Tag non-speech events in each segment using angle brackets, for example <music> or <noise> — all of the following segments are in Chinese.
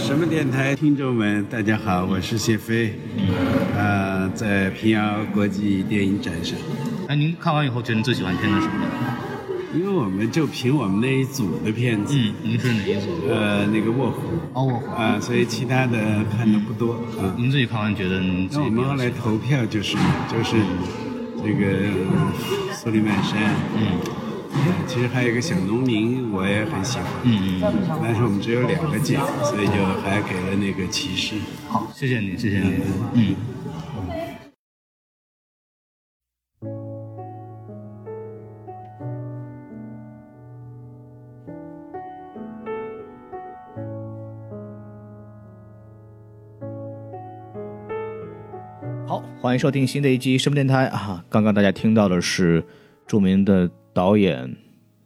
什么电台听众们，大家好，我是谢飞，呃，在平遥国际电影展上。哎，您看完以后觉得你最喜欢片子什么？因为我们就凭我们那一组的片子，嗯，您是哪一组？呃，那个卧虎，哦，卧虎啊，所以其他的看的不多啊。您自己看完觉得您自己那我们后来投票就是就是这个苏里曼山，嗯。<laughs> 其实还有一个小农民，我也很喜欢。嗯嗯。但是我们只有两个键，所以就还给了那个骑士。好，谢谢你，谢谢你。嗯。好，欢迎收听新的一集什么电台啊！刚刚大家听到的是著名的。导演、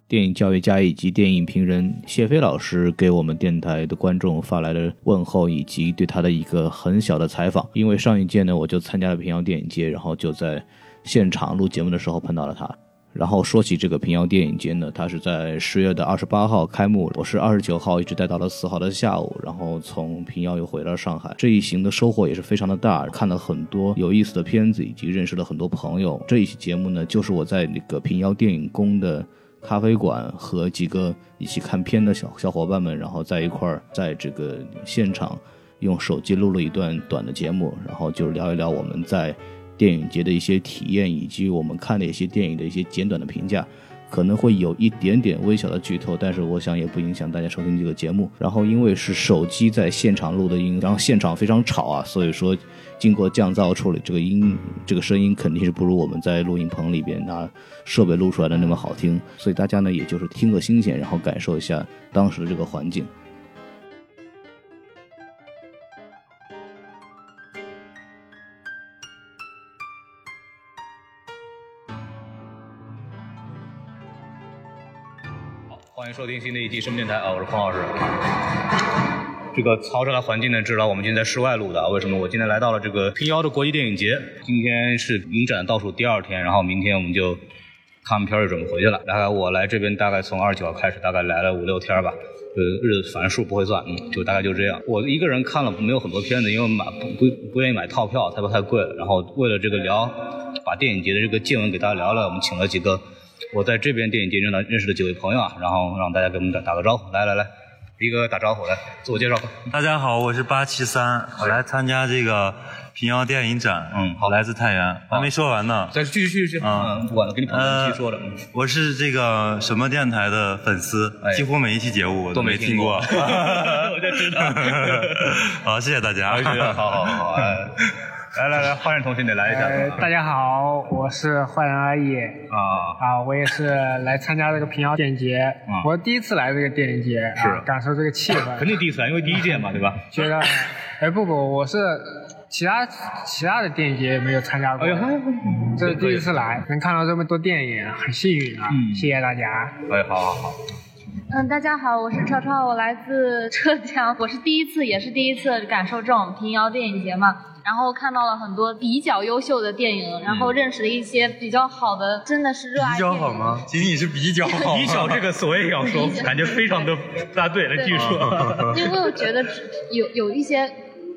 电影教育家以及电影评人谢飞老师给我们电台的观众发来的问候，以及对他的一个很小的采访。因为上一届呢，我就参加了平遥电影节，然后就在现场录节目的时候碰到了他。然后说起这个平遥电影节呢，它是在十月的二十八号开幕，我是二十九号一直待到了四号的下午，然后从平遥又回了上海。这一行的收获也是非常的大，看了很多有意思的片子，以及认识了很多朋友。这一期节目呢，就是我在那个平遥电影宫的咖啡馆和几个一起看片的小小伙伴们，然后在一块儿在这个现场用手机录了一段短的节目，然后就聊一聊我们在。电影节的一些体验，以及我们看的一些电影的一些简短的评价，可能会有一点点微小的剧透，但是我想也不影响大家收听这个节目。然后因为是手机在现场录的音，然后现场非常吵啊，所以说经过降噪处理，这个音这个声音肯定是不如我们在录音棚里边拿设备录出来的那么好听。所以大家呢，也就是听个新鲜，然后感受一下当时的这个环境。欢迎收听新的一期什么电台啊！我是匡老师。这个嘈杂的环境呢，知道我们今天在室外录的。为什么？我今天来到了这个平遥的国际电影节。今天是影展倒数第二天，然后明天我们就看完片就准备回去了。大概我来这边大概从二十九号开始，大概来了五六天吧。呃，日子反正数不会算，嗯，就大概就这样。我一个人看了没有很多片子，因为买不不不愿意买套票，太不太贵了。然后为了这个聊，把电影节的这个见闻给大家聊聊，我们请了几个。我在这边电影节认到认识的几位朋友啊，然后让大家给我们打打个招呼。来来来，一个打招呼来，自我介绍。大家好，我是八七三，我来参加这个平遥电影展。嗯，好，来自太原，还没说完呢。再继续继续继续。嗯，不管了，给你朋友继续说着。我是这个什么电台的粉丝，几乎每一期节目我都没听过。<laughs> 我就知道。<laughs> 好，谢谢大家。好好好。来来来，坏人同学，你来一下。大家好，我是坏人阿义。啊啊，我也是来参加这个平遥电影节。我第一次来这个电影节，是感受这个气氛。<laughs> 肯定第一次来，因为第一届嘛，对吧？觉得，哎不不，我是其他其他的电影节也没有参加过。哎呦，这是第一次来，能看到这么多电影，很幸运啊！谢谢大家。哎，好好好。嗯，大家好，我是超超，我来自浙江，我是第一次，也是第一次感受这种平遥电影节嘛。然后看到了很多比较优秀的电影，然后认识了一些比较好的，真的是热爱。比较好吗？仅仅是比较好。比较这个词我也要说，<laughs> 感觉非常的大对了，继续说。<laughs> 因为我觉得有有一些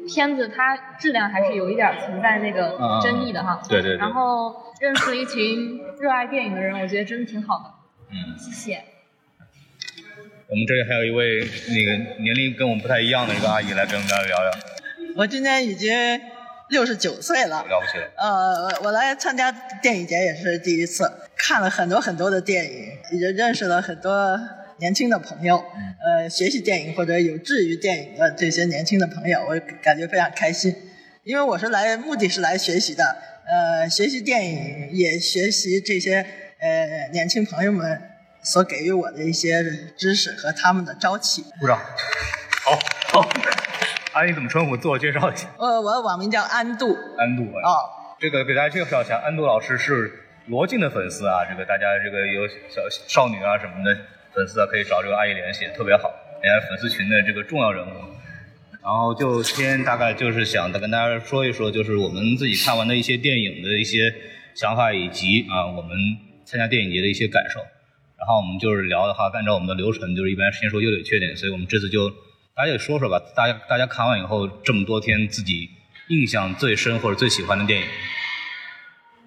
片子，它质量还是有一点存在那个争议的哈。对对。然后认识了一群热爱电影的人，我觉得真的挺好的。嗯。谢谢。我们这里还有一位那个年龄跟我们不太一样的一个阿姨来跟我们聊聊。我今年已经。六十九岁了，了不起了。呃，我来参加电影节也是第一次，看了很多很多的电影，也认识了很多年轻的朋友。呃，学习电影或者有志于电影的这些年轻的朋友，我感觉非常开心。因为我是来，目的是来学习的，呃，学习电影，也学习这些呃年轻朋友们所给予我的一些知识和他们的朝气。鼓掌。好，好。阿姨怎么称呼？自我介绍一下。呃，我的网名叫安度。安度啊，这个给大家介绍一下，安度老师是罗晋的粉丝啊。这个大家这个有小少女啊什么的粉丝啊，可以找这个阿姨联系，特别好，人家粉丝群的这个重要人物。然后就今天大概就是想跟大家说一说，就是我们自己看完的一些电影的一些想法，以及啊我们参加电影节的一些感受。然后我们就是聊的话，按照我们的流程，就是一般先说优点缺点，所以我们这次就。大家也说说吧，大家大家看完以后这么多天，自己印象最深或者最喜欢的电影。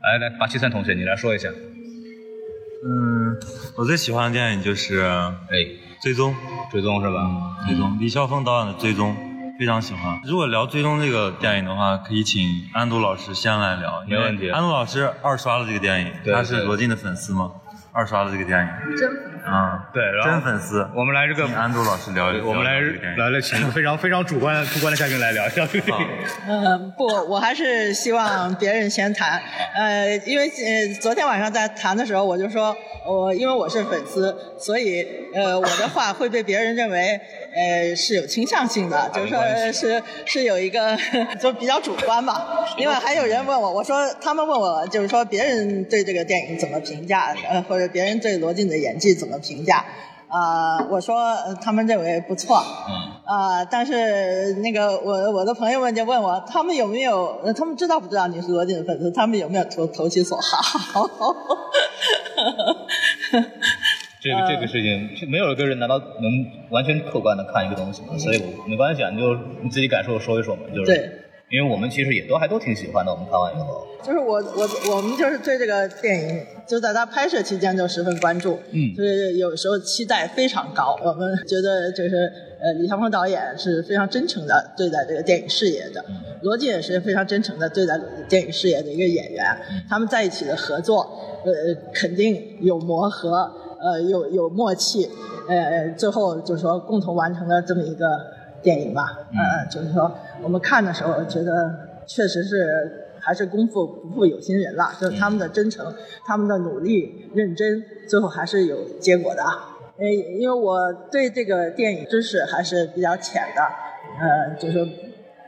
来来，八七三同学，你来说一下。嗯，我最喜欢的电影就是哎，《追踪》，追踪是吧？追踪，李霄峰导演的《追踪》非常喜欢。如果聊《追踪》这个电影的话，可以请安度老师先来聊，没问题安度老师二刷了这个电影，对他是罗晋的粉丝吗？二刷了这个电影，真啊，对，然后真粉丝。我们来这个请安东老师聊一聊我们来聊这个电影来了，请非常非常主观的主观的嘉宾来聊一聊这个电影。嗯，不，我还是希望别人先谈。呃，因为呃，昨天晚上在谈的时候，我就说，我因为我是粉丝，所以呃，我的话会被别人认为呃是有倾向性的，就是说是是有一个 <laughs> 就比较主观吧。另外还有人问我，我说他们问我，就是说别人对这个电影怎么评价，呃，或者别人对罗晋的演技怎么评价。啊、我说呃他们认为不错，嗯啊、但是那个我我的朋友们就问我，他们有没有，呃他们知道不知道你是罗晋的粉丝？他们有没有投投其所好？<laughs> 这个这个事情，没有一个人难道能完全客观的看一个东西吗？所以我没关系啊，你就你自己感受说一说嘛，就是对，因为我们其实也都还都挺喜欢的，我们看完以后，就是我我我们就是对这个电影，就在它拍摄期间就十分关注，嗯就是有时候期待非常高。我们觉得就是呃，李霄峰导演是非常真诚的对待这个电影事业的，罗晋也是非常真诚的对待电影事业的一个演员。他们在一起的合作，呃，肯定有磨合，呃，有有默契，呃，最后就是说共同完成了这么一个电影吧。嗯，就是说我们看的时候觉得确实是还是功夫不负有心人了，就是他们的真诚、他们的努力、认真，最后还是有结果的。呃，因为我对这个电影知识还是比较浅的，呃，就是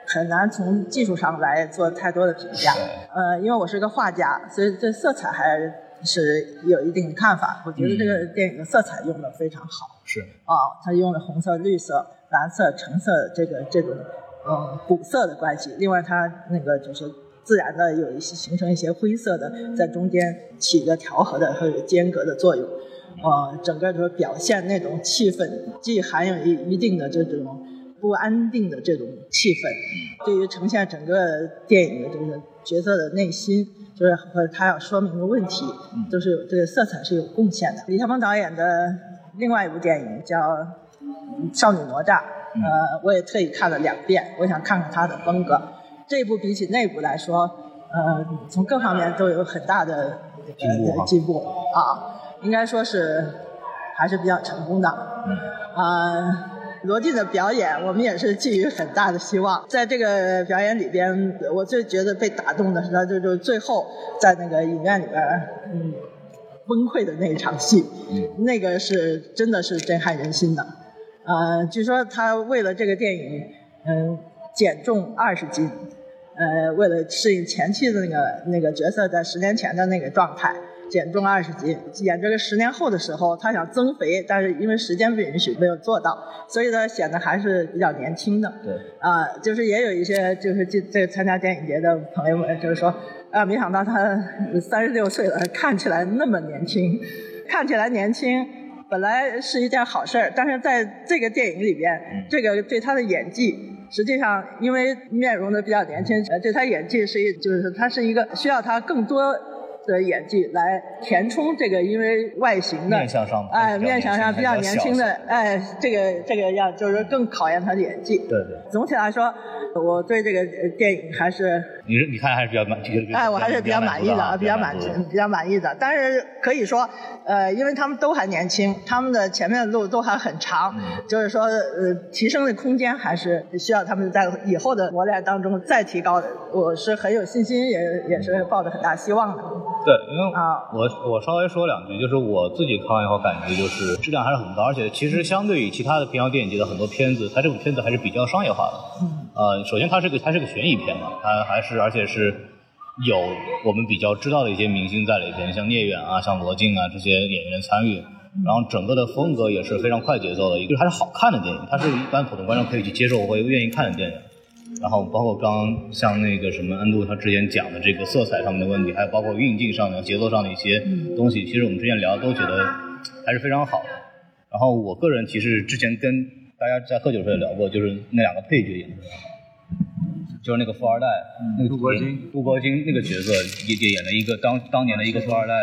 很难从技术上来做太多的评价。呃，因为我是个画家，所以对色彩还是有一定的看法。我觉得这个电影的色彩用的非常好。是啊，它用了红色、绿色、蓝色、橙色这个这种呃补色的关系。另外，它那个就是自然的有一些形成一些灰色的，在中间起一个调和的和有间隔的作用。呃，整个就是表现那种气氛，既含有一一定的这种不安定的这种气氛，对于呈现整个电影的这个角色的内心，就是和他要说明的问题，都是有这个色彩是有贡献的。李霄峰导演的另外一部电影叫《少女哪吒》，呃，我也特意看了两遍，我想看看他的风格。这部比起那部来说，呃，从各方面都有很大的进步啊呃进步啊，应该说是还是比较成功的。嗯啊、罗晋的表演，我们也是寄予很大的希望。在这个表演里边，我最觉得被打动的是他，就就最后在那个影院里边，嗯，崩溃的那一场戏，嗯那个是真的是震撼人心的。呃，据说他为了这个电影，嗯、减重二十斤，呃，为了适应前期的那个那个角色在十年前的那个状态，减重二十斤。演这个十年后的时候，他想增肥，但是因为时间不允许，没有做到，所以呢，显得还是比较年轻的。对，啊、就是也有一些就是这这参加电影节的朋友们，就是说，啊，没想到他三十六岁了，看起来那么年轻，看起来年轻。本来是一件好事儿，但是在这个电影里边，这个对他的演技，实际上因为面容的比较年轻，呃，对他演技是一，就是他是一个需要他更多的演技来填充这个因为外形的面相上哎，面相上比较年轻的，哎，这个这个要就是更考验他的演技。对对，总体来说，我对这个呃电影还是，你是你看还是比较满，哎，我还是比较满意的，啊，比较满意。比较满意的。但是可以说，呃，因为他们都还年轻，他们的前面的路都还很长，<laughs> 就是说，呃，提升的空间还是需要他们在以后的磨练当中再提高的。我是很有信心，也也是抱着很大希望的。对，因为啊我我稍微说两句，就是我自己看完以后感觉就是质量还是很高，而且其实相对于其他的平遥电影节的很多片子，它这部片子还是比较商业化的。嗯。呃，首先它是个它是个悬疑片嘛，它还是而且是有我们比较知道的一些明星在里边，像聂远啊、像罗晋啊这些演员参与。然后整个的风格也是非常快节奏的，一个还是好看的电影，它是一般普通观众可以去接受或愿意看的电影。然后包括刚刚像那个什么安度他之前讲的这个色彩上面的问题，还有包括运镜上的、节奏上的一些东西，其实我们之前聊都觉得还是非常好的。然后我个人其实之前跟大家在喝酒的时候也聊过，就是那两个配角演的，就是那个富二代，那个杜国金，杜国金那个角色也也演了一个当当年的一个富二代，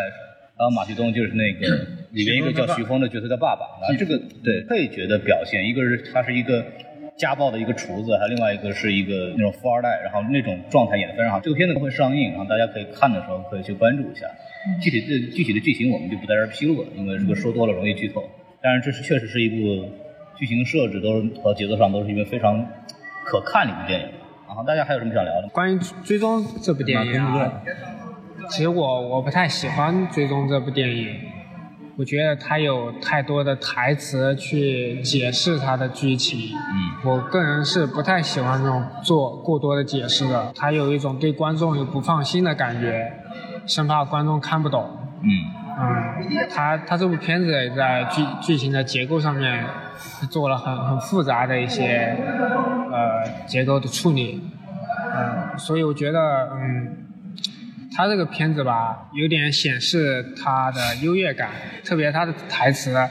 然后马旭东就是那个 <coughs> 里面一个叫徐峰的角色的爸爸。然后这个对配角的表现，一个是他是一个家暴的一个厨子，还有另外一个是一个那种富二代，然后那种状态演得非常好。这个片子会上映，然后大家可以看的时候可以去关注一下。具体的具体的剧情我们就不在这儿披露了，因为这个说多了容易剧透。但是这是确实是一部剧情设置都是和节奏上都是一个非常可看的一部电影。然后大家还有什么想聊的？关于《追踪》这部电影啊，其实我我不太喜欢《追踪》这部电影，我觉得它有太多的台词去解释它的剧情。嗯，我个人是不太喜欢这种做过多的解释的，它有一种对观众有不放心的感觉，生怕观众看不懂。嗯嗯，他他这部片子在剧剧情的结构上面做了很很复杂的一些呃结构的处理，嗯，所以我觉得嗯，他这个片子吧，有点显示他的优越感，特别他的台词啊、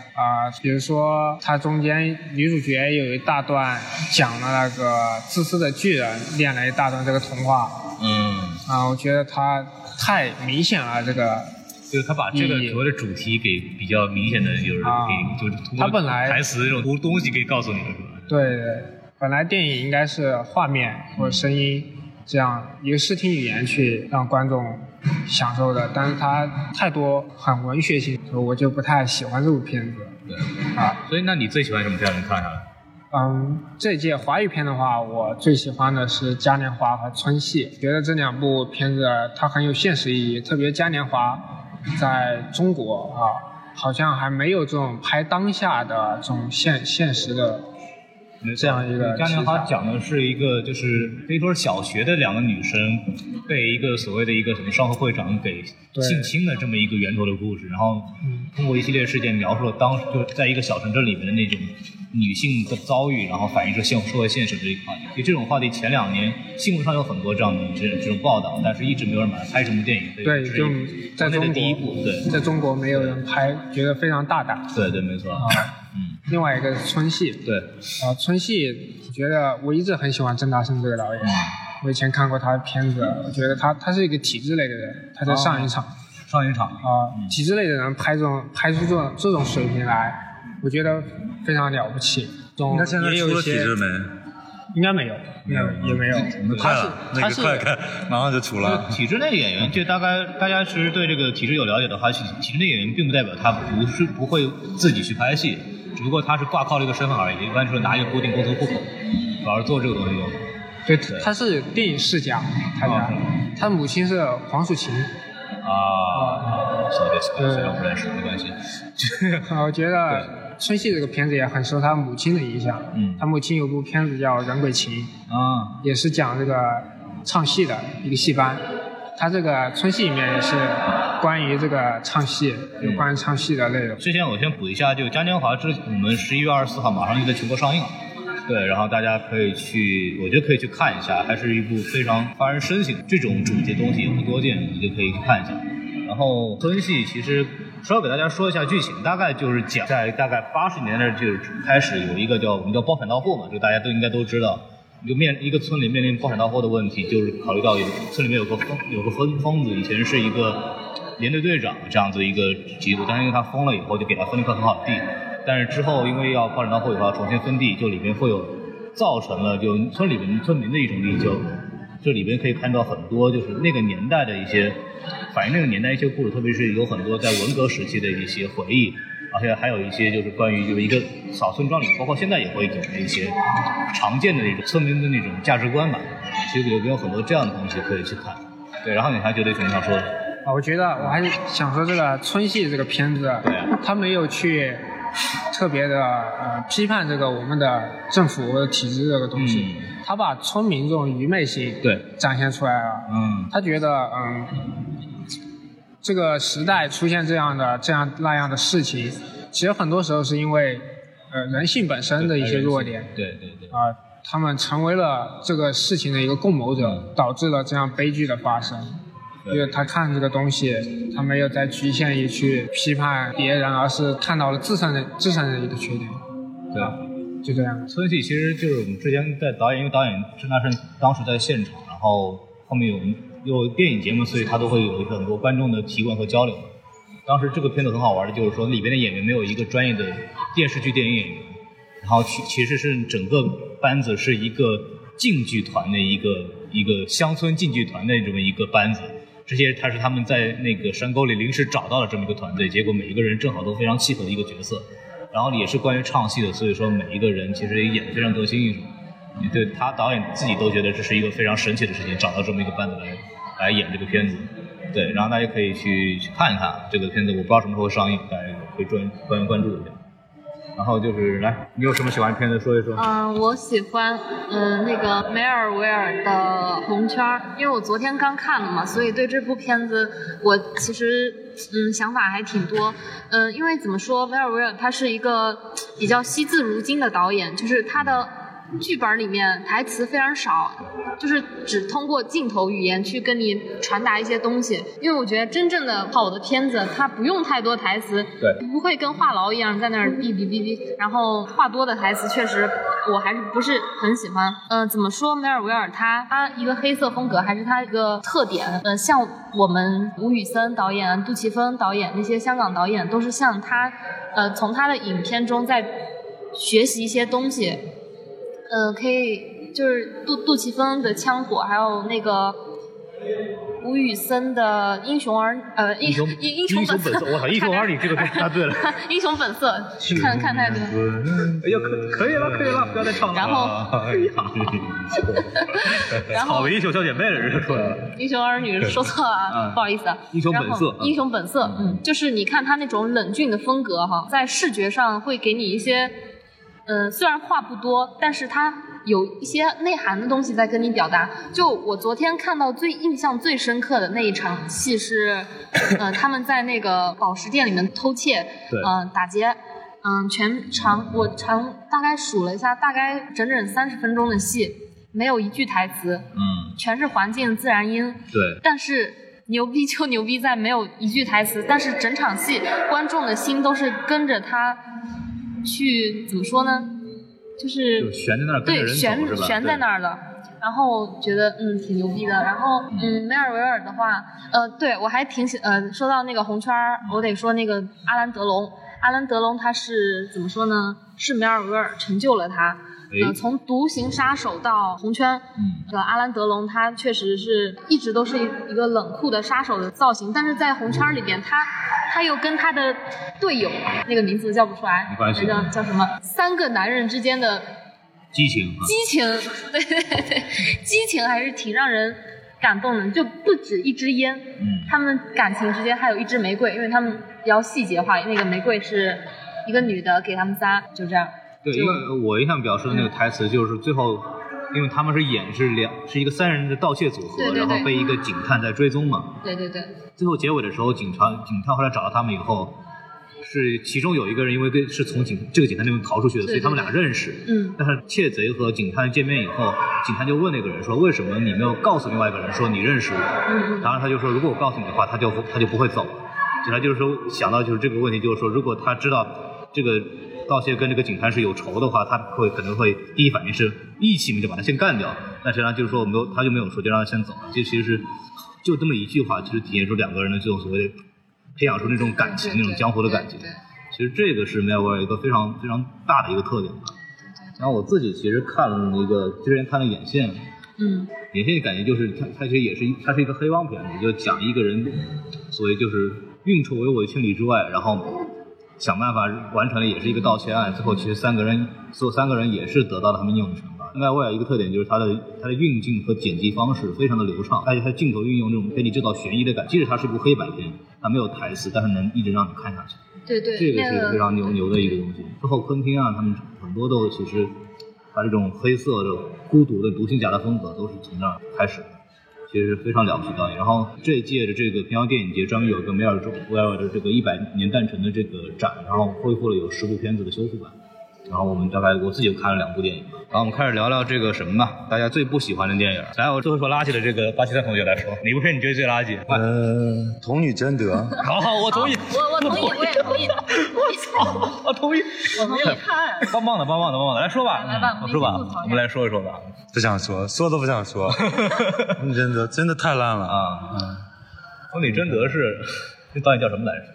比如说他中间女主角有一大段讲了那个自私的巨人念了一大段这个童话，嗯，啊、我觉得他太明显了这个。就是他把这个所谓的主题给比较明显的，就是啊给就是通过他本来台词这种东西给告诉你了，是吧？对对，本来电影应该是画面或者声音这样一个视听语言去让观众享受的，但是它太多很文学性，所以我就不太喜欢这部片子。对，啊，所以那你最喜欢什么片子？你看下来。嗯，这届华语片的话，我最喜欢的是《嘉年华》和《春戏》，觉得这两部片子它很有现实意义，特别《嘉年华》在中国啊，好像还没有这种拍当下的这种现现实的这样一个嘉年华讲的是一个，就是可以说是小学的两个女生被一个所谓的一个什么商会会长给性侵的这么一个源头的故事，然后嗯通过一系列事件描述了当时就在一个小城镇里面的那种女性的遭遇，然后反映出现社会现实的一个话题。其实这种话题前两年新闻上有很多这样的这这种报道，但是一直没有人把它拍成部电影。所以对，就在中国第一部，对在中国没有人拍，觉得非常大胆。对对，没错。啊，嗯，另外一个是春戏，对，啊，春戏，我觉得我一直很喜欢郑大圣这个导演，我以前看过他的片子，我觉得他他是一个体制类的人，他在上一场上一场啊，体制类的人拍这种拍出这种这种水平来，我觉得非常了不起。中那现在出了体也有一些制没？应该没有，没有也没有，他是快了，那他是个快看，马上就出了。体制内演员，就大概大家其实对这个体制有了解的话，体体制内演员并不代表他不是不会自己去拍戏，只不过他是挂靠了一个身份而已，一般就是拿一个固定工资户口，主要是做这个东西用。对，他是电影世家，他家哦，他母亲是黄蜀芹，啊，所以对虽然不认识没关系。我觉得春熙这个片子也很受他母亲的影响。嗯他母亲有部片子叫《人鬼情》，啊，也是讲这个唱戏的一个戏班。他这个春戏里面也是关于这个唱戏，有关于唱戏的内容。之前我先补一下，就《嘉年华》之我们十一月二十四号马上就在全国上映了。对，然后大家可以去，我觉得可以去看一下，还是一部非常发人深省这种主题的东西也不多见，你就可以去看一下。然后春戏其实稍微给大家说一下剧情，大概就是讲在大概八十年代就开始有一个叫我们叫包产到户嘛，就大家都应该都知道。就面一个村里面临包产到户的问题，就是考虑到有村里面有个疯有个疯疯子，以前是一个连队队长这样子一个职务，但是因为他疯了以后，就给他分了一块很好的地，但是之后因为要发展到后以后要重新分地，就里面会有造成了就村里面村民的一种内疚，这里边可以看到很多就是那个年代的一些反映那个年代一些故事，特别是有很多在文革时期的一些回忆，而且还有一些就是关于就是一个小村庄里，包括现在也会有的一些常见的那种村民的那种价值观吧，其实有有很多这样的东西可以去看。对，然后你还觉得有什么想说的？啊，我觉得我还是想说这个村戏这个片子，对啊他没有去特别的呃批判这个我们的政府体制这个东西，嗯他把村民这种愚昧性对展现出来了。嗯他觉得嗯，这个时代出现这样的这样那样的事情，其实很多时候是因为呃人性本身的一些弱点。对对对，啊、他们成为了这个事情的一个共谋者，导致了这样悲剧的发生。对因为他看这个东西，他没有在局限于去批判别人，而是看到了自身的自身的一个缺点。对。就这样。村戏其实就是我们之前在导演，因为导演郑大圣当时在现场，然后后面有有电影节目，所以他都会有很多观众的提问和交流。当时这个片子很好玩的，就是说里边的演员没有一个专业的电视剧电影演员，然后其其实是整个班子是一个竞剧团的一个一个乡村竞剧团的这么一个班子。这些他是他们在那个山沟里临时找到了这么一个团队，结果每一个人正好都非常契合的一个角色，然后也是关于唱戏的，所以说每一个人其实也演得非常得心应手。对他导演自己都觉得这是一个非常神奇的事情，找到这么一个班子来来演这个片子。对，然后大家可以去去看一看这个片子，我不知道什么时候上映，大家可以专关关注一下。然后就是来，你有什么喜欢的片子说一说？嗯，我喜欢嗯那个梅尔维尔的《红圈》，因为我昨天刚看了嘛，所以对这部片子我其实嗯想法还挺多。嗯，因为怎么说，梅尔维尔他是一个比较惜字如金的导演，就是他的。剧本里面台词非常少，就是只通过镜头语言去跟你传达一些东西。因为我觉得真正的好的片子，它不用太多台词，对，不会跟话痨一样在那儿哔哔哔哔。然后话多的台词确实我还是不是很喜欢。嗯，怎么说？梅尔维尔他他一个黑色风格还是他一个特点。嗯，像我们吴宇森导演、杜琪峰导演那些香港导演，都是像他，呃，从他的影片中在学习一些东西。嗯，可以，就是杜杜琪峰的枪火，还有那个吴宇森的英雄儿，呃，英雄英英雄本色，我操，英雄儿女这个答对了，<laughs> 英雄本色，<laughs> 看看太多。哎呀，可可以了，可以了，不要再唱了。然后，<laughs> 哎呀，然后草莓英雄小姐妹了，这出来了。英雄儿女说错了，不好意思。英雄本色，英雄本色，嗯，就是你看他那种冷峻的风格哈，在视觉上会给你一些。嗯，虽然话不多，但是他有一些内涵的东西在跟你表达。就我昨天看到最印象最深刻的那一场戏是，嗯，他们在那个宝石店里面偷窃，嗯，打劫，嗯，全长我长大概数了一下，大概整整三十分钟的戏，没有一句台词，嗯，全是环境自然音，对，但是牛逼就牛逼在没有一句台词，但是整场戏观众的心都是跟着他。去怎么说呢？就是悬在那儿，对，悬悬在那儿了。然后觉得嗯挺牛逼的。然后嗯，梅尔维尔的话，呃，对我还挺喜呃，说到那个红圈儿，我得说那个阿兰德隆。阿兰德隆他是怎么说呢？是梅尔维尔成就了他。呃，从独行杀手到红圈，嗯，阿兰德龙他确实是一直都是一一个冷酷的杀手的造型，但是在红圈里边，他他又跟他的队友那个名字叫不出来，那叫叫什么？三个男人之间的激情，激情，对 <laughs> 对对，激情还是挺让人感动的，就不止一支烟，嗯，他们感情之间还有一支玫瑰，因为他们比较细节化，那个玫瑰是一个女的给他们仨，就这样。对，因为我印象比较深的那个台词就是最后，因为他们是演是两是一个三人的盗窃组合，然后被一个警探在追踪嘛。对对对。最后结尾的时候，警察警探后来找到他们以后，是其中有一个人因为跟是从警这个警探那边逃出去的，所以他们俩认识。嗯。但是窃贼和警探见面以后，警探就问那个人说：“为什么你没有告诉另外一个人说你认识我？”嗯。然后他就说：“如果我告诉你的话，他就他就不会走了。”警察就是说想到就是这个问题，就是说如果他知道这个。盗窃跟这个警察是有仇的话，他会可能会第一反应是义气嘛，就把他先干掉。但实际上就是说，没有他就没有说，就让他先走了。这其实是就这么一句话，其实体现出两个人的这种所谓的培养出那种感情，那种江湖的感情。其实这个是梅尔维尔一个非常非常大的一个特点吧。然后我自己其实看了那个之前看了眼线，嗯，眼线的感觉就是它它其实也是它是一个黑帮片子，就讲一个人所谓就是运筹帷幄千里之外，然后。想办法完成了也是一个盗窃案，最后其实三个人，所有三个人也是得到了他们应有的惩罚。另外，我有一个特点就是它的它的运镜和剪辑方式非常的流畅，而且它镜头运用这种给你制造悬疑的感，即使它是一部黑白片，它没有台词，但是能一直让你看下去。对对，这个是非常牛牛的一个东西。之后昆汀啊，他们很多都其实，他这种黑色的、孤独的、独行侠的风格都是从那儿开始的。其实非常了不起的。然后这一届的这个平遥电影节专门有一个梅尔维尔的这个一百年诞辰的这个展，然后恢复了有十部片子的修复版。然后我们大概我自己又看了两部电影，然后我们开始聊聊这个什么吧，大家最不喜欢的电影。来，我最后说垃圾的这个巴基斯坦同学来说，哪部片你觉得最垃圾？呃，童女贞德，好好，我同意，<laughs> 我我同意，我也同意。我同意，我没有看，棒棒的，棒棒的，棒棒的，来说吧，来吧我说吧我们来说一说吧。不想说，说都不想说。<laughs> 童女贞德真的太烂了啊！啊，童女贞德是这导演叫什么来着？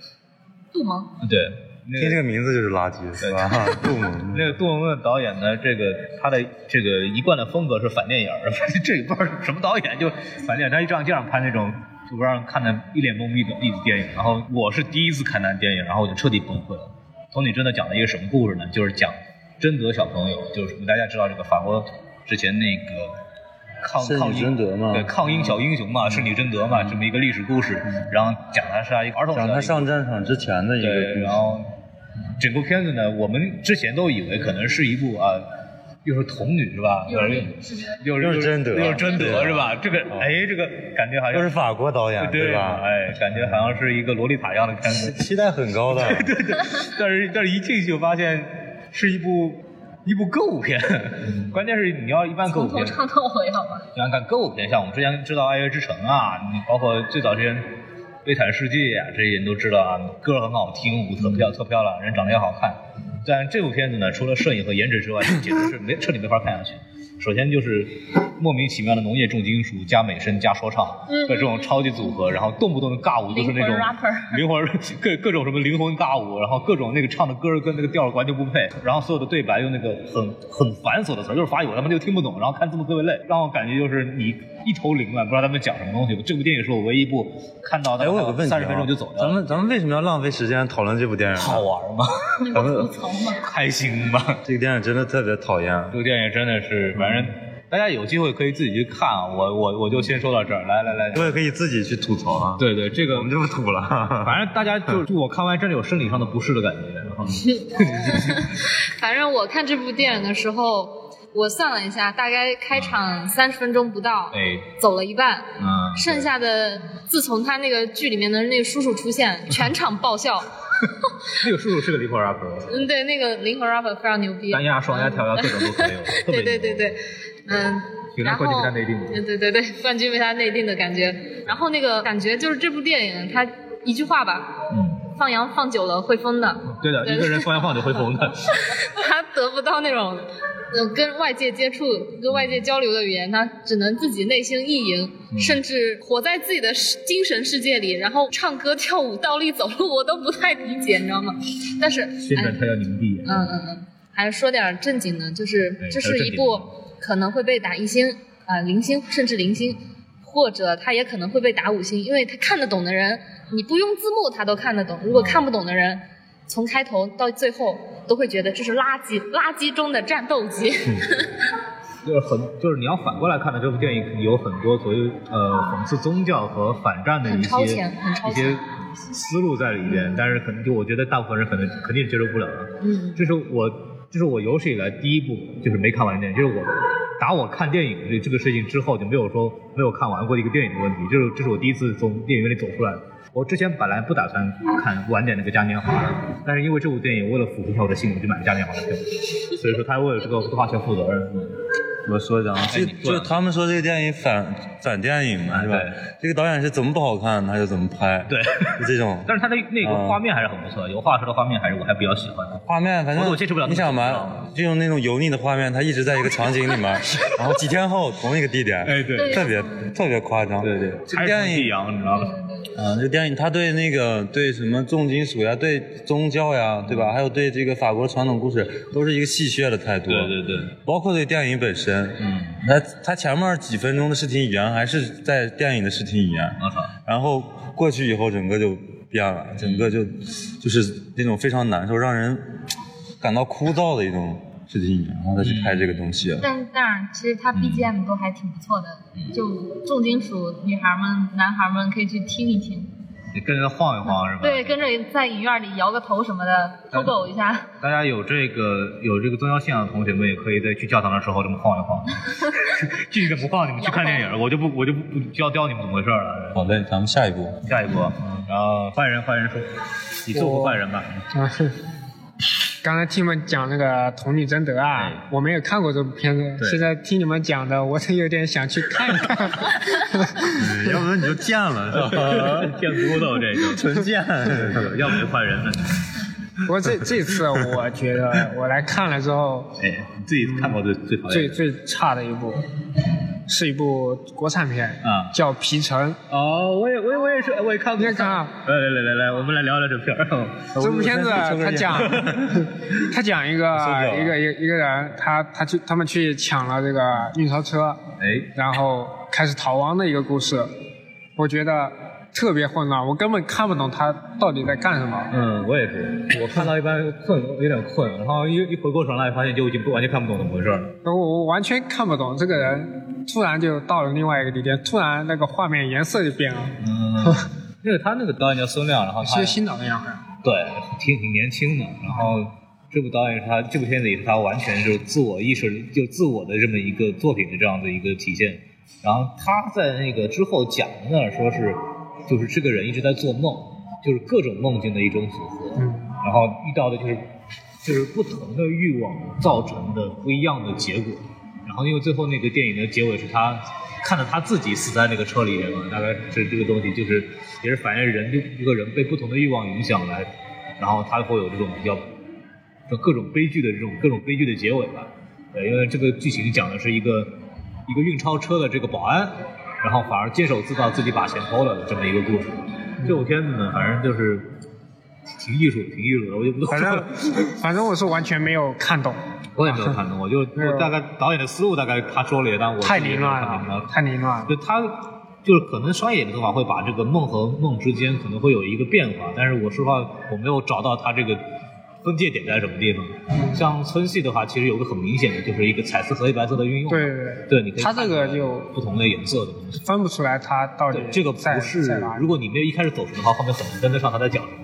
杜蒙，对，那个听这个名字就是垃圾，是吧？<laughs> 杜蒙，那个杜蒙的导演呢，这个他的这个一贯的风格是反电影儿，这也不知道是什么导演就反电影，他一这样这样拍那种就不让看的一脸懵逼的一电影。然后我是第一次看那电影，然后我就彻底崩溃了。童女贞德讲了一个什么故事呢？就是讲贞德小朋友，就是大家知道这个法国之前那个抗抗英贞德嘛对抗英小英雄嘛，圣女贞德嘛，这么一个历史故事。然后讲的是一个儿童讲他上战场之前的一个，故事然后整部片子呢，我们之前都以为可能是一部啊，又是童女是吧？又是又又是贞德又是贞德是吧？这个哦哎，这个感觉好像又是法国导演，对吧？哎，感觉好像是一个洛丽塔一样的片子，期待很高的，<laughs> 对对但是但是一进去就发现是一部。一部歌舞片，关键是你要一般歌舞片，从头唱到尾，好吧？你看看歌舞片，像我们之前知道《爱乐之城》啊，你包括最早之前《悲惨世界》啊，这些人都知道啊，歌很好听，舞特漂特漂亮，人长得也好看。但这部片子呢，除了摄影和颜值之外，<laughs> 简直是没彻底没法看下去。首先就是莫名其妙的农业重金属加美声加说唱嗯的这种超级组合，然后动不动的尬舞就是那种灵魂 rapper <laughs> 灵魂各各种什么灵魂尬舞，然后各种那个唱的歌跟那个调儿完全不配，然后所有的对白用那个很很繁琐的词儿，就是法语，我他妈就听不懂，然后看字幕特别累，让我感觉就是你一头凌乱，不知道他们讲什么东西。这部电影是我唯一一部看到哎，我有个问题、啊，三十分钟就走掉了。咱们咱们为什么要浪费时间讨论这部电影？好玩吗？咱们开心吗？这个电影真的特别讨厌。这个电影真的是，反正大家有机会可以自己去看啊。我我我就先说到这儿，来来来，我也可以自己去吐槽啊。，对对，这个我们就不吐了。<laughs> 反正大家就 <laughs> 就我看完真的有生理上的不适的感觉。然 <laughs> 后反正我看这部电影的时候，我算了一下，大概开场三十分钟不到，哎，走了一半，嗯，剩下的自从他那个剧里面的那个叔叔出现，全场爆笑。<laughs> 那个叔叔是个灵魂 rapper，嗯，对，那个灵魂 rapper 非常牛逼，单压、双压、跳压各种都可以 <laughs> 对对对对，嗯。原来然后冠军被他内定对对对，冠军 <laughs> 被他内定的感觉。然后那个感觉就是这部电影，他一句话吧，嗯，放羊放久了会疯的。对的，一个人放羊放久会疯的。他得不到那种呃跟外界接触、跟外界交流的语言，他只能自己内心意淫，嗯甚至活在自己的精神世界里，然后唱歌、跳舞、倒立、走路，我都不太理解，你知道吗？但是，哎现在他要凝闭。嗯嗯嗯，还是说点正经的，就是这是一部可能会被打一星啊、零星甚至零星，或者他也可能会被打五星，因为他看得懂的人，你不用字幕他都看得懂；如果看不懂的人，从开头到最后都会觉得这是垃圾，垃圾中的战斗机。<laughs> 就是很，就是你要反过来看的这部电影，有很多所谓呃讽刺宗教和反战的一些一些思路在里边，但是可能就我觉得大部分人可能肯定接受不了的。嗯这是我，这是我有史以来第一部就是没看完的电影，就是我打我看电影这这个事情之后就没有说没有看完过的一个电影的问题，就是这是我第一次从电影院里走出来。我之前本来不打算看晚点那个嘉年华的，但是因为这部电影为了符合一下我的心，我就买了嘉年华的票，所以说他为了这个花钱负责任。嗯我说一下啊，就就他们说这个电影反反电影嘛，是吧？这个导演是怎么不好看他就怎么拍，对就这种。<laughs> 但是他的那个嗯画面还是很不错，有画质的画面还是我还比较喜欢的。画面反正我我接受不了你想那么吧，就用那种油腻的画面，他一直在一个场景里面，<laughs> 然后几天后同一个地点，哎对特别特别夸张。对对，这电影阳你知道吧？<laughs> 啊，这电影他对那个对什么重金属呀，对宗教呀，对吧？还有对这个法国传统故事，都是一个戏谑的态度。对对对，包括对电影本身，嗯，他他前面几分钟的视听语言还是在电影的视听语言，我操，然后过去以后整个就变了，整个就就是那种非常难受，让人感到枯燥的一种视听语言，然后再去拍这个东西。但但是其实它 BGM 都还挺不错的，就重金属女孩们、男孩们可以去听一听。你跟着晃一晃是吧？对，跟着在影院里摇个头什么的，抖抖一下。大家有这个有这个宗教信仰的同学们，也可以在去教堂的时候这么晃一晃。<laughs> 具体怎么晃，你们去看电影，我就不我就不不教教你们怎么回事了。好嘞，咱们下一步。下一步，然后坏人坏人说，你做过坏人吧？啊是，刚才听你们讲那个《童女贞德》啊，我没有看过这部片子，现在听你们讲的，我是有点想去看一看。嗯 <laughs> 要不然你就贱了，是吧？见骨头这个，纯贱。要不就换人了。不过这这次我觉得我来看了之后，哎，你自己看过最最最？最差的一部是一部国产片，啊叫《皮城》。哦，我也我也我也是，我也看过。你也看啊来来来来来，我们来聊聊这片儿。<laughs> 这部片子他讲，<laughs> 他讲一个 <laughs> 一个一一个人，他他去他们去抢了这个运钞车，哎，然后开始逃亡的一个故事。我觉得特别混乱，我根本看不懂他到底在干什么。嗯，我也是，我看到一般困，有点困，然后一一回过神来，发现就已经不完全看不懂怎么回事了。我我完全看不懂这个人，突然就到了另外一个地点，突然那个画面颜色就变了，嗯，<laughs> 因为他那个导演叫孙亮，然后他是个新导演好像。对，挺挺年轻的。然后这部导演是他这部片子也是他完全就是自我意识，就自我的这么一个作品的这样的一个体现。然后他在那个之后讲的呢，说是就是这个人一直在做梦，就是各种梦境的一种组合。嗯，然后遇到的就是就是不同的欲望造成的不一样的结果。然后因为最后那个电影的结尾是他看着他自己死在那个车里面嘛，大概是这个东西就是也是反映人就一个人被不同的欲望影响来，然后他会有这种比较就各种悲剧的这种各种悲剧的结尾吧。对，因为这个剧情讲的是一个一个运钞车的这个保安，然后反而监守自盗，自己把钱偷了的这么一个故事。这部片子呢，反正就是挺艺术，挺艺术的，我就不多反。正 <laughs> 反正我是完全没有看懂，<laughs> 我也没有看懂，我就 <laughs> 我大概导演的思路大概他说了一点，但我太凌乱了，太凌乱了。就他就是可能商业的做法会把这个梦和梦之间可能会有一个变化，但是我说实话我没有找到他这个分界点在什么地方。像村系的话，其实有个很明显的就是一个彩色和黑白色的运用。对对对对，你可以他这个就不同的颜色的东西。分不出来他到底对，这个不是如果你没有一开始走神的话，后面很难跟得上他在讲什么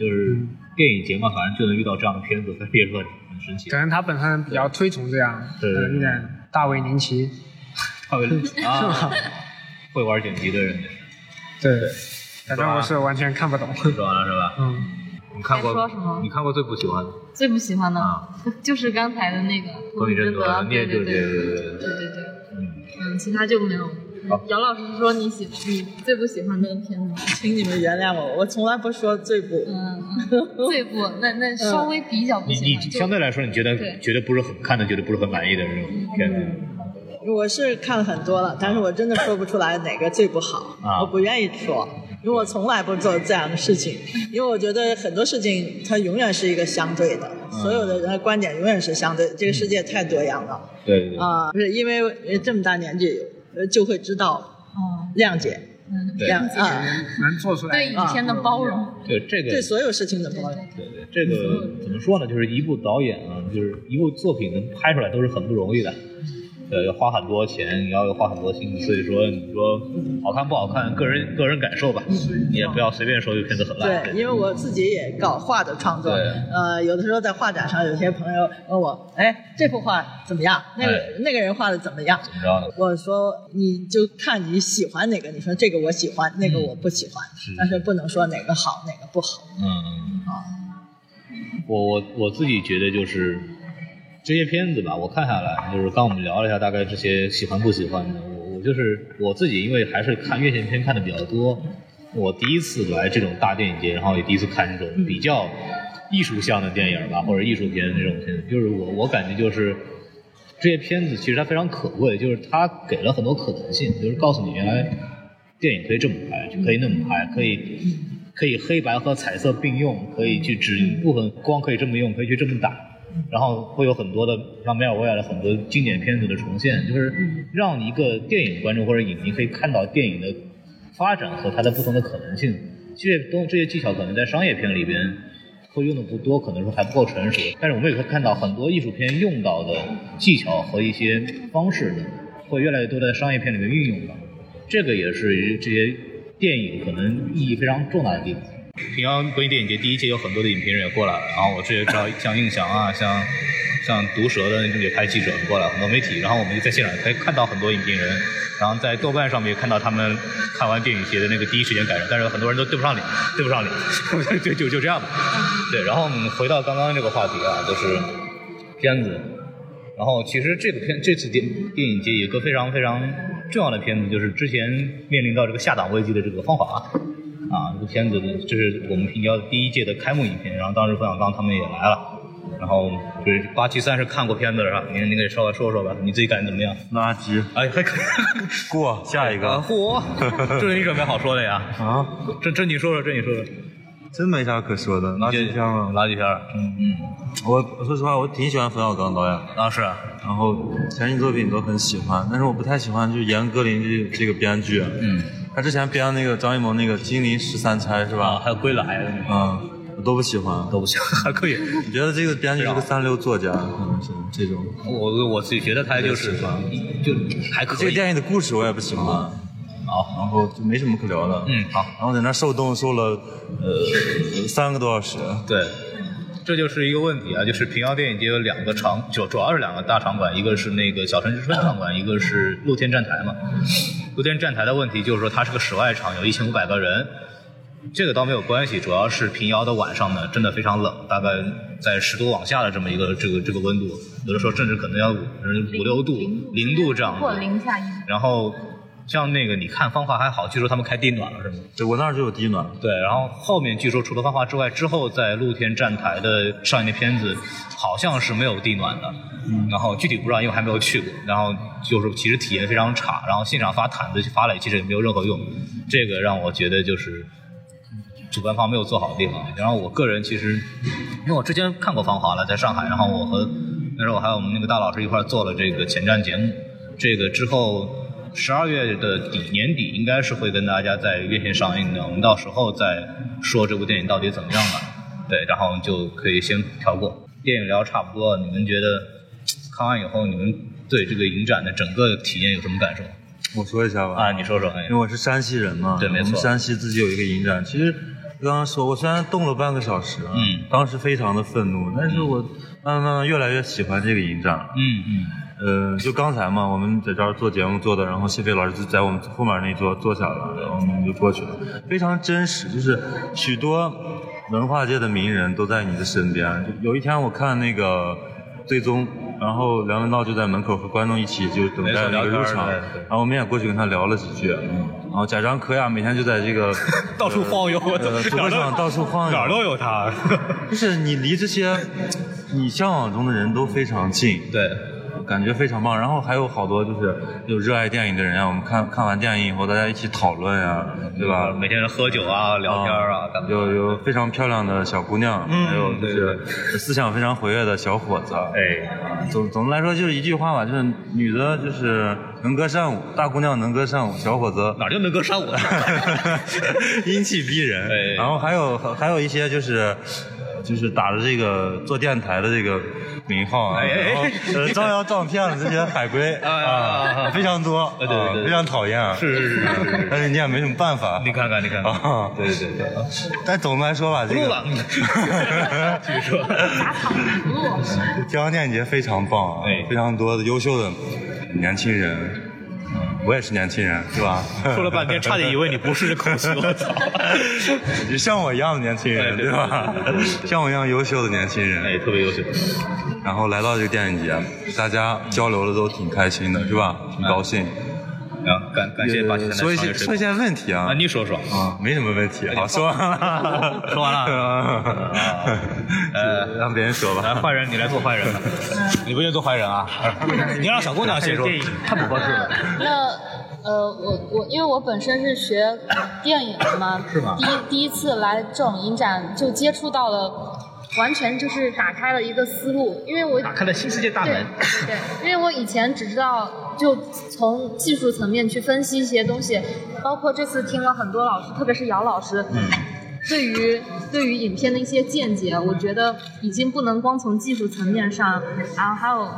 就是嗯电影节嘛，反正就能遇到这样的片子，所以也是很很神奇可。能他本身比较推崇这样，对对对有点大卫林奇，<laughs> 大卫 <laughs> 啊，会玩剪辑的人，对，反正我是完全看不懂。说完了是吧？嗯，你看过在说什么你看过最不喜欢的？最不喜欢的啊就是刚才的那个《多女贞德》，你也就对对对对对对对对对对，嗯，嗯，其他就没有。姚老师说你喜你最不喜欢的片子吗？<laughs> 请你们原谅我，我从来不说最不。嗯，<laughs> 最不那那稍微比较不你你喜欢，就相对来说，你觉得觉得不是很看的，觉得不是很满意的这种片子，我是看了很多了，但是我真的说不出来哪个最不好，啊。我不愿意说，因为我从来不做这样的事情，因为我觉得很多事情它永远是一个相对的，所有的人的观点永远是相对，这个世界太多样了。对对对，啊、不是因为呃这么大年纪呃就会知道哦，谅解，嗯，对谅解，能做出来对以前的包容，对这个对所有事情的包容。对对，这个怎么说呢？就是一部导演啊，就是一部作品能拍出来都是很不容易的。呃，要花很多钱，你要花很多心思，所以说你说好看不好看，个人个人感受吧，你也不要随便说这个片子很烂。对，因为我自己也搞画的创作，对呃，有的时候在画展上，有些朋友问我，哎，这幅画怎么样？那个、哎那个人画的怎么样？怎么着呢？我说你就看你喜欢哪个，你说这个我喜欢，那个我不喜欢，是但是不能说哪个好哪个不好。嗯，我我我自己觉得就是这些片子吧，我看下来，就是刚我们聊了一下大概这些喜欢不喜欢的，我我就是我自己，因为还是看院线片看的比较多，我第一次来这种大电影节，然后也第一次看这种比较艺术向的电影吧，或者艺术片这种片子，就是我我感觉就是。这些片子其实它非常可贵，就是它给了很多可能性，就是告诉你原来电影可以这么拍，就可以那么拍，可以可以黑白和彩色并用，可以去只一部分光可以这么用，可以去这么打，然后会有很多的像梅尔维尔的很多经典片子的重现，就是让一个电影观众或者影迷可以看到电影的发展和它的不同的可能性。这些东这些技巧可能在商业片里边会用的不多，可能说还不够成熟。但是我们也可以看到很多艺术片用到的技巧和一些方式呢，会越来越多在商业片里面运用到。这个也是这些电影可能意义非常重大的地方。平遥国际电影节第一届有很多的影评人也过来了，然后我这也知道像印象啊，像像毒舌的那种也派记者过来，很多媒体，然后我们就在现场可以看到很多影评人，然后在豆瓣上面看到他们看完电影节的那个第一时间感受，但是很多人都对不上脸，对不上脸，就就就这样吧。对，然后我们回到刚刚这个话题啊，就是片子。然后其实这个片这次电电影节有个非常非常重要的片子，就是之前面临到这个下档危机的这个《芳华》啊，这个片子这是我们平遥第一届的开幕影片，然后当时冯小刚他们也来了。然后就是八七三是看过片子了是吧？您您给稍微说说吧，你自己感觉怎么样？垃圾，哎，还可以过下一个啊，嚯，<laughs> 这是你准备好说的呀？啊，这这你说说，这你说说，真没啥可说的，垃圾片啊。垃圾片儿，嗯嗯，我我说实话，我挺喜欢冯小刚导演的，啊是啊，然后前期作品都很喜欢，但是我不太喜欢就是严歌苓这这个编剧，嗯，他之前编那个张艺谋那个《金陵十三钗》是啊，吧？还有归来嗯，我都不喜欢。都不喜欢，还可以。你觉得这个编剧是个三流作家，可能是这种。我我自己觉得他就是就还可以。这个电影的故事我也不喜欢，好，然后就没什么可聊的。嗯好，然后在那受冻受了呃三个多小时。对，这就是一个问题啊，就是平遥电影节有两个场，就主要是两个大场馆，一个是那个小城之春场馆，一个是露天站台嘛。露天站台的问题就是说它是个室外场，有一千五百个人。这个倒没有关系，主要是平遥的晚上呢，真的非常冷，大概在十度往下的这么一个这个这个温度，有的时候甚至可能要五五六度、零度这样或子。零下一。然后像那个你看芳华还好，据说他们开地暖了是吗？对我那儿就有地暖。对，然后后面据说除了芳华之外，之后在露天站台的上映的片子好像是没有地暖的，嗯然后具体不知道，因为还没有去过。然后就是其实体验非常差，然后现场发毯子发了，其实也没有任何用。这个让我觉得就是主办方没有做好的地方。然后我个人其实，因为我之前看过《芳华》了，在上海，然后我和那时候我还有我们那个大老师一块儿做了这个前瞻节目。这个之后十二月的底年底应该是会跟大家在院线上映的，我们到时候再说这部电影到底怎么样吧。对，然后就可以先跳过。电影聊差不多，你们觉得看完以后，你们对这个影展的整个体验有什么感受？我说一下吧。啊，你说说。哎因为我是山西人嘛，对没错我们山西自己有一个影展，其实刚刚说，我虽然动了半个小时，嗯当时非常的愤怒，但是我慢慢慢慢越来越喜欢这个影展了。嗯嗯呃，就刚才嘛，我们在这儿做节目做的，然后谢飞老师就在我们后面那一桌坐下了，然后我们就过去了，非常真实，就是许多文化界的名人都在你的身边。就有一天我看那个最终，然后梁文道就在门口和观众一起就等待那个入场，然后我们也过去跟他聊了几句，然后贾樟柯呀每天就在这个 <laughs> 到处晃悠呃，主会场到处晃悠，哪儿都有他。就是你离这些你向往中的人都非常近，对，感觉非常棒。然后还有好多就是有热爱电影的人啊，我们看看完电影以后，大家一起讨论呀、对吧？每天喝酒啊、聊天啊？有有非常漂亮的小姑娘，嗯还有就是思想非常活跃的小伙子。哎，总总的来说就是一句话吧，就是女的就是能歌善舞，大姑娘能歌善舞，小伙子哪就能歌善舞？<laughs> <laughs> 阴气逼人。哎然后还有还有一些就是。就是打着这个做电台的这个名号啊，哎呃招摇撞骗的这些海归 <laughs> 啊非常多，对对对啊非常讨厌啊。是是是 <laughs> 但是你也没什么办法。你看看，你看看，啊，对对对。对，但总的来说吧，这个不录了，<laughs> 继续说。天王电影节非常棒啊，哎。非常多的优秀的年轻人，嗯，我也是年轻人，是吧？<laughs> 说了半天，差点以为你不是这口气，我操！你 <laughs> 像我一样的年轻人，对吧？像我一样优秀的年轻人，哎，特别优秀。然后来到这个电影节，大家交流的都挺开心的，是吧？挺高兴。啊，感感谢八七三的说一些说一些问题啊啊，你说说。啊，没什么问题，好说完了，<laughs> 说完了了 <laughs> 呃让别人说吧来，坏人，你来做坏人吧。你不愿意做坏人啊？<laughs> 你让小姑娘先说。太不合适了。那呃，我我因为我本身是学电影的嘛，是吗第一第一次来这种影展，就接触到了，完全就是打开了一个思路，因为我打开了新世界大门对对。对，因为我以前只知道就从技术层面去分析一些东西，包括这次听了很多老师，特别是姚老师，嗯，对于对于影片的一些见解，我觉得已经不能光从技术层面上，然后还有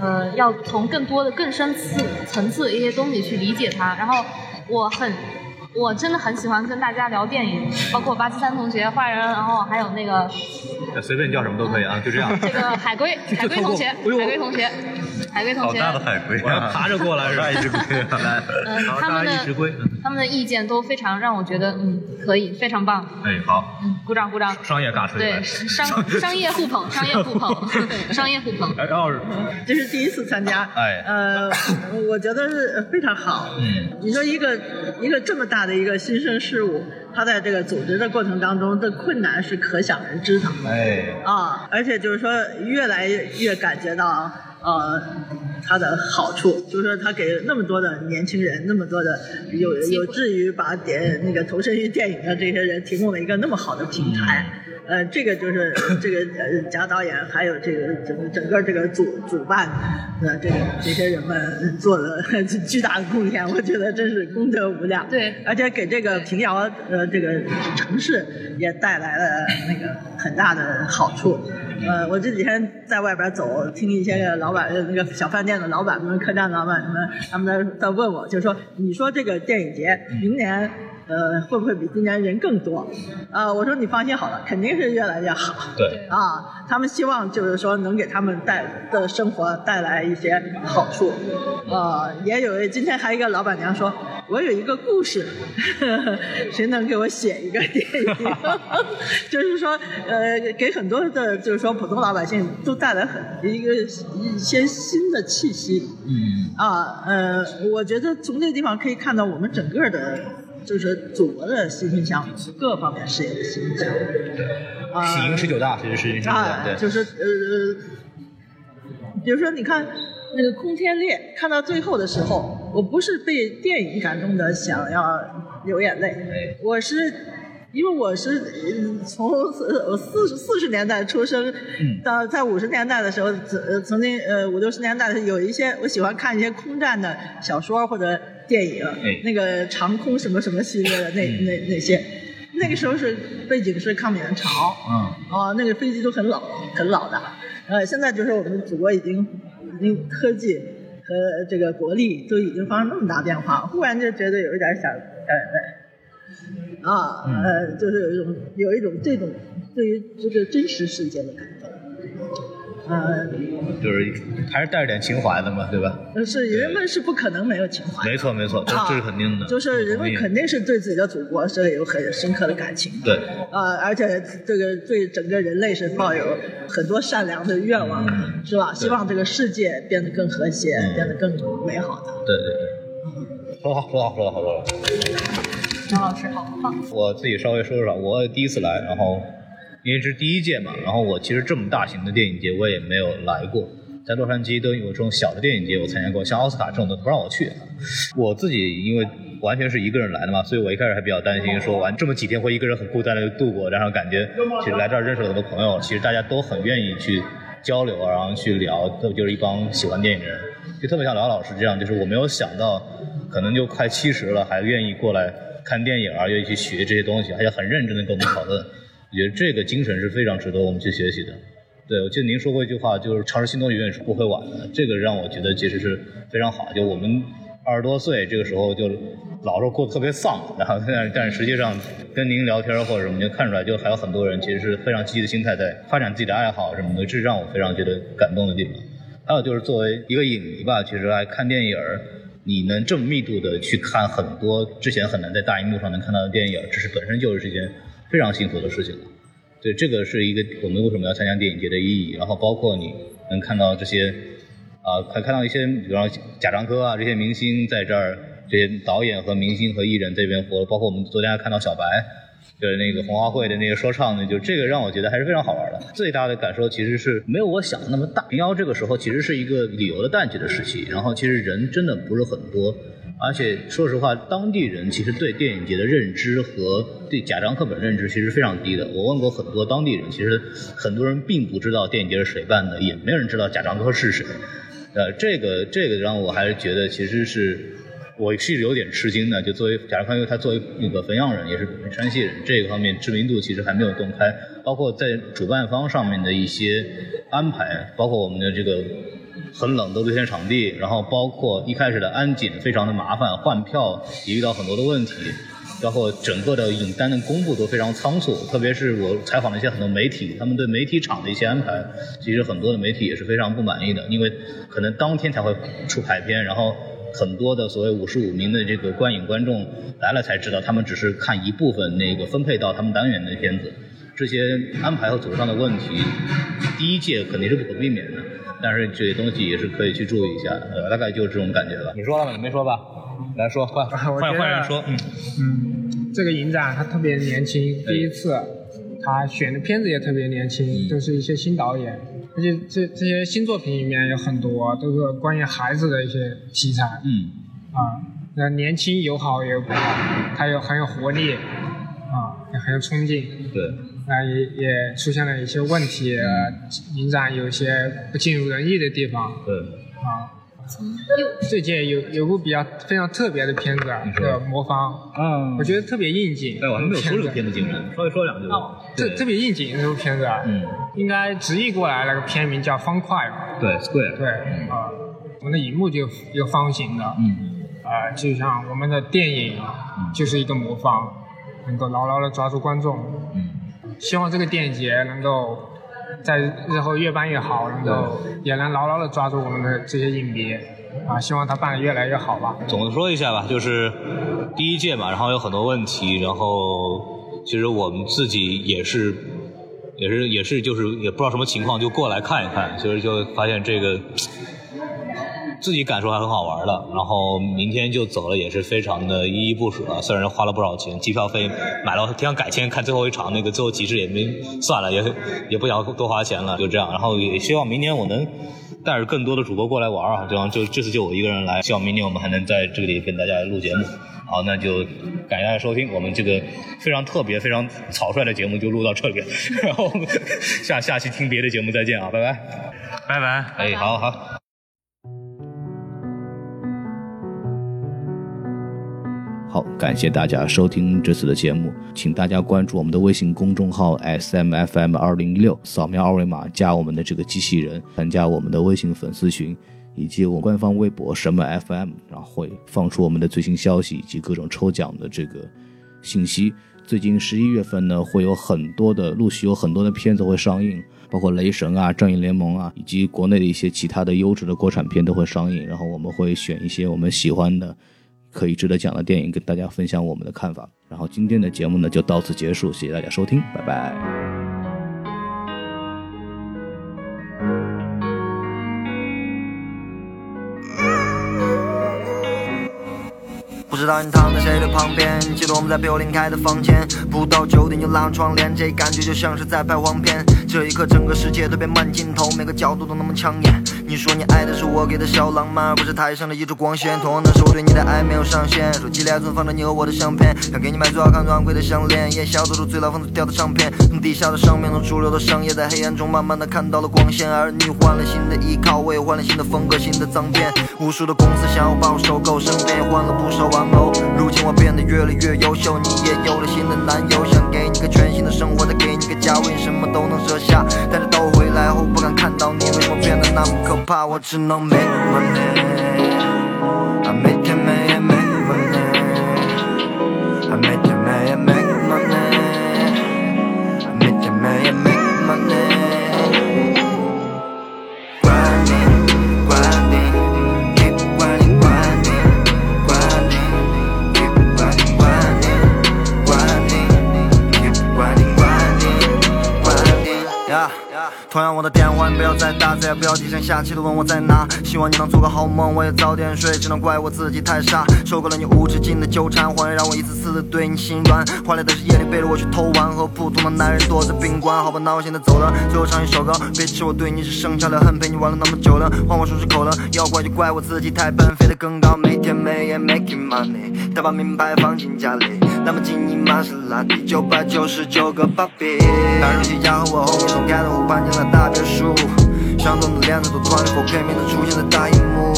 呃，要从更多的更深次层次的一些东西去理解它。然后我很我真的很喜欢跟大家聊电影，包括巴基斯坦同学、坏人，然后还有那个随便叫什么都可以啊，就这样。这个海龟，<laughs> 海龟同学，海龟同学，海龟同学，好大的海龟我要啊！爬着过来是吧？一只龟啊！来，嗯，他们的。他们的意见都非常让我觉得，嗯，可以，非常棒，哎，好，嗯，鼓掌鼓掌。商业尬吹。对，商商业互捧，商业互捧，商业互捧。<laughs> 哎，然后这是第一次参加，哎呃，我觉得是非常好。嗯，你说一个一个这么大的一个新生事物，它在这个组织的过程当中的困难是可想而知的。哎，啊，而且就是说，越来越感觉到呃它的好处，就是说它给那么多的年轻人，那么多的有有志于把点那个投身于电影的这些人提供了一个那么好的平台。呃，这个就是这个呃贾导演还有这个整个整个这个组主办的这个这些人们做了 <laughs> 巨大的贡献，我觉得真是功德无量。对而且给这个平遥呃这个城市也带来了那个很大的好处。呃，我这几天在外边走，听一些个老板呃那个小饭店的老板们、客栈老板们，他们在在问我，就说你说这个电影节明年。呃，会不会比今年人更多？啊、我说你放心好了，肯定是越来越好。对，啊，他们希望就是说能给他们带的生活带来一些好处。呃，也有今天还有一个老板娘说，我有一个故事，<laughs> 谁能给我写一个电影？<laughs> 就是说，呃，给很多的，就是说普通老百姓都带来很一个一些新的气息。嗯，啊，呃，我觉得从这个地方可以看到我们整个的，就是祖国的欣欣向荣，各方面事业的欣欣向荣。啊，喜迎十九大，其实是是啊，对，就是呃，比如说你看那个空天猎，看到最后的时候，我不是被电影感动的想要流眼泪，我是。因为我是呃从呃我四四十年代出生，到在五十年代的时候，曾呃曾经呃五六十年代的有一些我喜欢看一些空战的小说或者电影，那个长空什么什么系列的那那那些，那个时候是背景是抗美援朝，嗯，啊，那个飞机都很老很老的，呃，现在就是我们祖国已经已经科技和这个国力都已经发生那么大变化，忽然就觉得有一点想掉眼泪。啊，呃，就是有一种有一种这种对于这个真实世界的感动，呃，就是还是带着点情怀的嘛，对吧？是人们是不可能没有情怀，没错没错，这是肯定的。就是人们肯定是对自己的祖国是有很深刻的感情的。对，啊、而且这个对整个人类是抱有很多善良的愿望，嗯是吧？希望这个世界变得更和谐，变得更美好的。对对对，说得好说得好说得好说得好。张老师好棒，我自己稍微说说，我第一次来，然后因为这是第一届嘛，然后我其实这么大型的电影节我也没有来过，在洛杉矶都有这种小的电影节我参加过，像奥斯卡这种的不让我去。我自己因为完全是一个人来的嘛，所以我一开始还比较担心，说完这么几天会一个人很孤单的度过，然后感觉其实来这儿认识了很多朋友，其实大家都很愿意去交流，然后去聊，都就是一帮喜欢电影的人，就特别像 lão 老师这样，就是我没有想到，可能就快七十了还愿意过来。看电影啊，愿意去学这些东西，而且很认真的跟我们讨论。我觉得这个精神是非常值得我们去学习的。对，我记得您说过一句话，就是尝试新东西永远是不会晚的。这个让我觉得其实是非常好。就我们二十多岁这个时候就老是过得特别丧，然后但但是实际上跟您聊天或者什么，就看出来就还有很多人其实是非常积极的心态在发展自己的爱好什么的，这是让我非常觉得感动的地方。还有就是作为一个影迷吧，其实爱看电影。你能这么密度的去看很多之前很难在大荧幕上能看到的电影，这是本身就是一件非常幸福的事情了。对，这个是一个我们为什么要参加电影节的意义。然后包括你能看到这些，啊、呃，看到一些，比方说贾樟柯啊这些明星在这儿，这些导演和明星和艺人这边活，包括我们昨天还看到小白。就是那个红花会的那个说唱的，就这个让我觉得还是非常好玩的。最大的感受其实是没有我想的那么大。平遥这个时候其实是一个旅游的淡季的时期，然后其实人真的不是很多，而且说实话，当地人其实对电影节的认知和对贾樟柯本认知其实非常低的。我问过很多当地人，其实很多人并不知道电影节是谁办的，也没有人知道贾樟柯是谁。呃，这个这个让我还是觉得其实是。我是有点吃惊的，就作为贾樟柯，他作为那个汾阳人，也是山西人，这个方面知名度其实还没有洞开。包括在主办方上面的一些安排，包括我们的这个很冷的露天场地，然后包括一开始的安检非常的麻烦，换票也遇到很多的问题。包括整个的影单的公布都非常仓促，特别是我采访了一些很多媒体，他们对媒体场的一些安排，其实很多的媒体也是非常不满意的，因为可能当天才会出排片，然后很多的所谓五十五名的这个观影观众来了才知道，他们只是看一部分那个分配到他们单元的片子，这些安排和组织上的问题，第一届肯定是不可避免的，但是这些东西也是可以去注意一下，呃，大概就是这种感觉吧。你说了吗？你没说吧？来说，换换换人说，嗯。嗯，这个影展它特别年轻，第一次，他选的片子也特别年轻，都是一些新导演，而且这这些新作品里面有很多都是关于孩子的一些题材，嗯，啊，那年轻有好也有不好，它有很有活力，啊，也很有冲劲，对，那也也出现了一些问题，呃影展有一些不尽如人意的地方，对，啊。这届有有部比较非常特别的片子啊，叫《魔方》，嗯我觉得特别应景。哎，我还没有说这个片子精神，稍微说两句吧。哦，特特别应景这部片子啊，嗯，应该直译过来那个片名叫《方块》嘛。对，Square，对，啊，我们的荧幕就一个方形的，嗯，啊，就像我们的电影就是一个魔方，能够牢牢的抓住观众。嗯，希望这个电影节能够在日后越办越好，能够也能牢牢的抓住我们的这些影迷，啊，希望它办得越来越好吧。总的说一下吧，就是第一届嘛，然后有很多问题，然后其实我们自己也是，也是也是就是也不知道什么情况，就过来看一看，其实就发现这个。自己感受还很好玩的，然后明天就走了，也是非常的依依不舍。虽然花了不少钱，机票费买了，挺想改签看最后一场那个最后极致也没算了，也也不想多花钱了，就这样。然后也希望明年我能带着更多的主播过来玩啊，这样就这次就我一个人来，希望明年我们还能在这里跟大家录节目。好，那就感谢大家收听我们这个非常特别、非常草率的节目就录到这里，<laughs> 然后我们下下期听别的节目再见啊，拜拜。拜拜。哎，好好。好，感谢大家收听这次的节目，请大家关注我们的微信公众号 S M F M 二零一六，扫描二维码加我们的这个机器人，参加我们的微信粉丝群，以及我官方微博什么 F M，然后会放出我们的最新消息以及各种抽奖的这个信息。最近十一月份呢，会有很多的陆续有很多的片子会上映，包括《雷神》啊、《正义联盟》啊，以及国内的一些其他的优质的国产片都会上映。然后我们会选一些我们喜欢的、可以值得讲的电影，跟大家分享我们的看法。然后今天的节目呢就到此结束，谢谢大家收听，拜拜。不知道你躺在谁的旁边，记得我们在比我邻开的房间，不到九点就拉上窗帘，这感觉就像是在拍黄片。这一刻，整个世界都变慢镜头，每个角度都那么抢眼。你说你爱的是我给的小浪漫，而不是台上的一束光线。同样的是我对你的爱没有上限，手机里还存放着你和我的相片，想给你买最好看、最昂贵的项链，夜宵做出最老房子掉的唱片，从地下的上面，从主流的商业，在黑暗中慢慢的看到了光线。而你换了新的依靠，我也换了新的风格、新的脏辫，无数的公司想要把我收购，身边也换了不少玩偶。如今我变得越来越优秀，你也有了新的男友，想给你个全新的生活，再给你个家，为什么都能舍下？但是都来后不敢看到你，为什么变得那么可怕？我只能 make money，啊每天每夜 make money，啊每同样我的电话你不要再打，再也不要低声下气的问我在哪。希望你能做个好梦，我也早点睡，只能怪我自己太傻。受够了你无止境的纠缠，谎言让我一次次的对你心软。换来的是夜里背着我去偷玩，和普通的男人躲在宾馆。好吧，那我现在走了，最后唱一首歌，别吃我对你只剩下的恨，陪你玩了那么久了，换我说出口了，要怪就怪我自己太笨，飞得更高，每天每夜 making money，他把名牌放进家里，那么近你玛莎拉蒂，九百九十九个芭比，白手起家和我后面从盖的湖搬进了大别墅，相同的帘子都突然 4K 面的出现在大荧幕。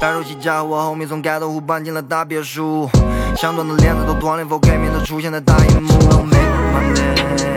白手起家我 homie 从盖头湖搬进了大别墅，相同的链子都突然 4K 面的出现在大荧幕。Make money。